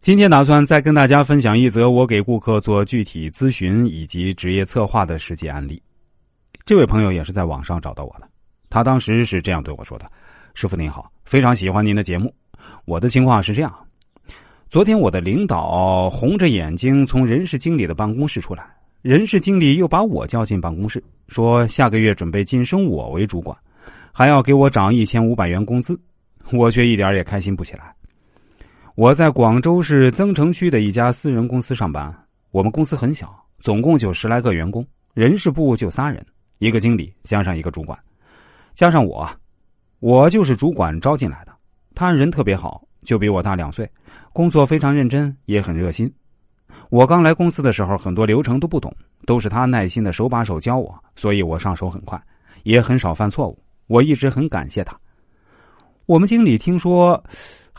今天打算再跟大家分享一则我给顾客做具体咨询以及职业策划的实际案例。这位朋友也是在网上找到我的，他当时是这样对我说的：“师傅您好，非常喜欢您的节目。我的情况是这样，昨天我的领导红着眼睛从人事经理的办公室出来，人事经理又把我叫进办公室，说下个月准备晋升我为主管，还要给我涨一千五百元工资，我却一点也开心不起来。”我在广州市增城区的一家私人公司上班。我们公司很小，总共就十来个员工，人事部就仨人，一个经理加上一个主管，加上我，我就是主管招进来的。他人特别好，就比我大两岁，工作非常认真，也很热心。我刚来公司的时候，很多流程都不懂，都是他耐心的手把手教我，所以我上手很快，也很少犯错误。我一直很感谢他。我们经理听说。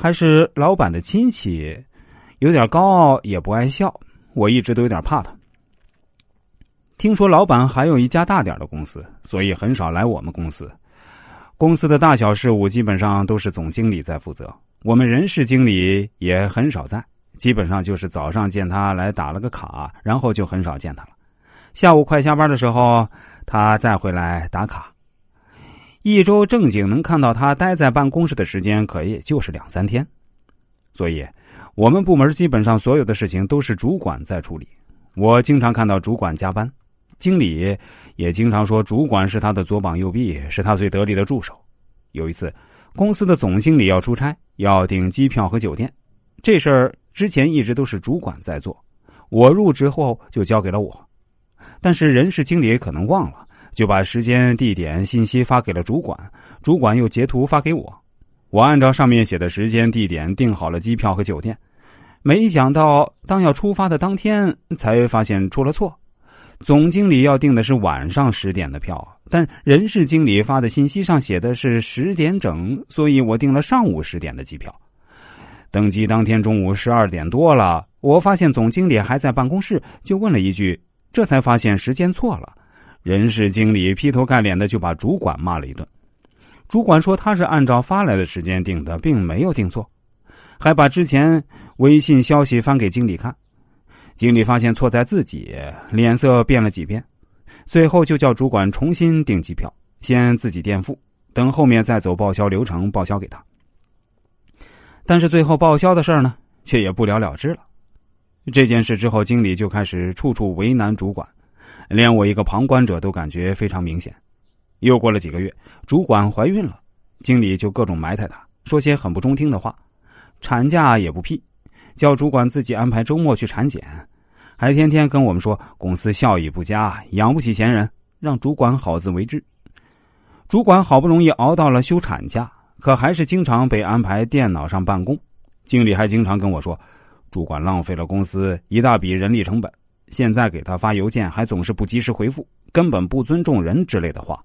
还是老板的亲戚，有点高傲，也不爱笑。我一直都有点怕他。听说老板还有一家大点的公司，所以很少来我们公司。公司的大小事务基本上都是总经理在负责，我们人事经理也很少在，基本上就是早上见他来打了个卡，然后就很少见他了。下午快下班的时候，他再回来打卡。一周正经能看到他待在办公室的时间，可也就是两三天，所以，我们部门基本上所有的事情都是主管在处理。我经常看到主管加班，经理也经常说主管是他的左膀右臂，是他最得力的助手。有一次，公司的总经理要出差，要订机票和酒店，这事儿之前一直都是主管在做，我入职后就交给了我，但是人事经理可能忘了。就把时间、地点信息发给了主管，主管又截图发给我，我按照上面写的时间、地点订好了机票和酒店。没想到，当要出发的当天，才发现出了错。总经理要订的是晚上十点的票，但人事经理发的信息上写的是十点整，所以我订了上午十点的机票。登机当天中午十二点多了，我发现总经理还在办公室，就问了一句，这才发现时间错了。人事经理劈头盖脸的就把主管骂了一顿，主管说他是按照发来的时间定的，并没有定错，还把之前微信消息翻给经理看。经理发现错在自己，脸色变了几变，最后就叫主管重新订机票，先自己垫付，等后面再走报销流程报销给他。但是最后报销的事呢，却也不了了之了。这件事之后，经理就开始处处为难主管。连我一个旁观者都感觉非常明显。又过了几个月，主管怀孕了，经理就各种埋汰他，说些很不中听的话，产假也不批，叫主管自己安排周末去产检，还天天跟我们说公司效益不佳，养不起闲人，让主管好自为之。主管好不容易熬到了休产假，可还是经常被安排电脑上办公。经理还经常跟我说，主管浪费了公司一大笔人力成本。现在给他发邮件，还总是不及时回复，根本不尊重人之类的话。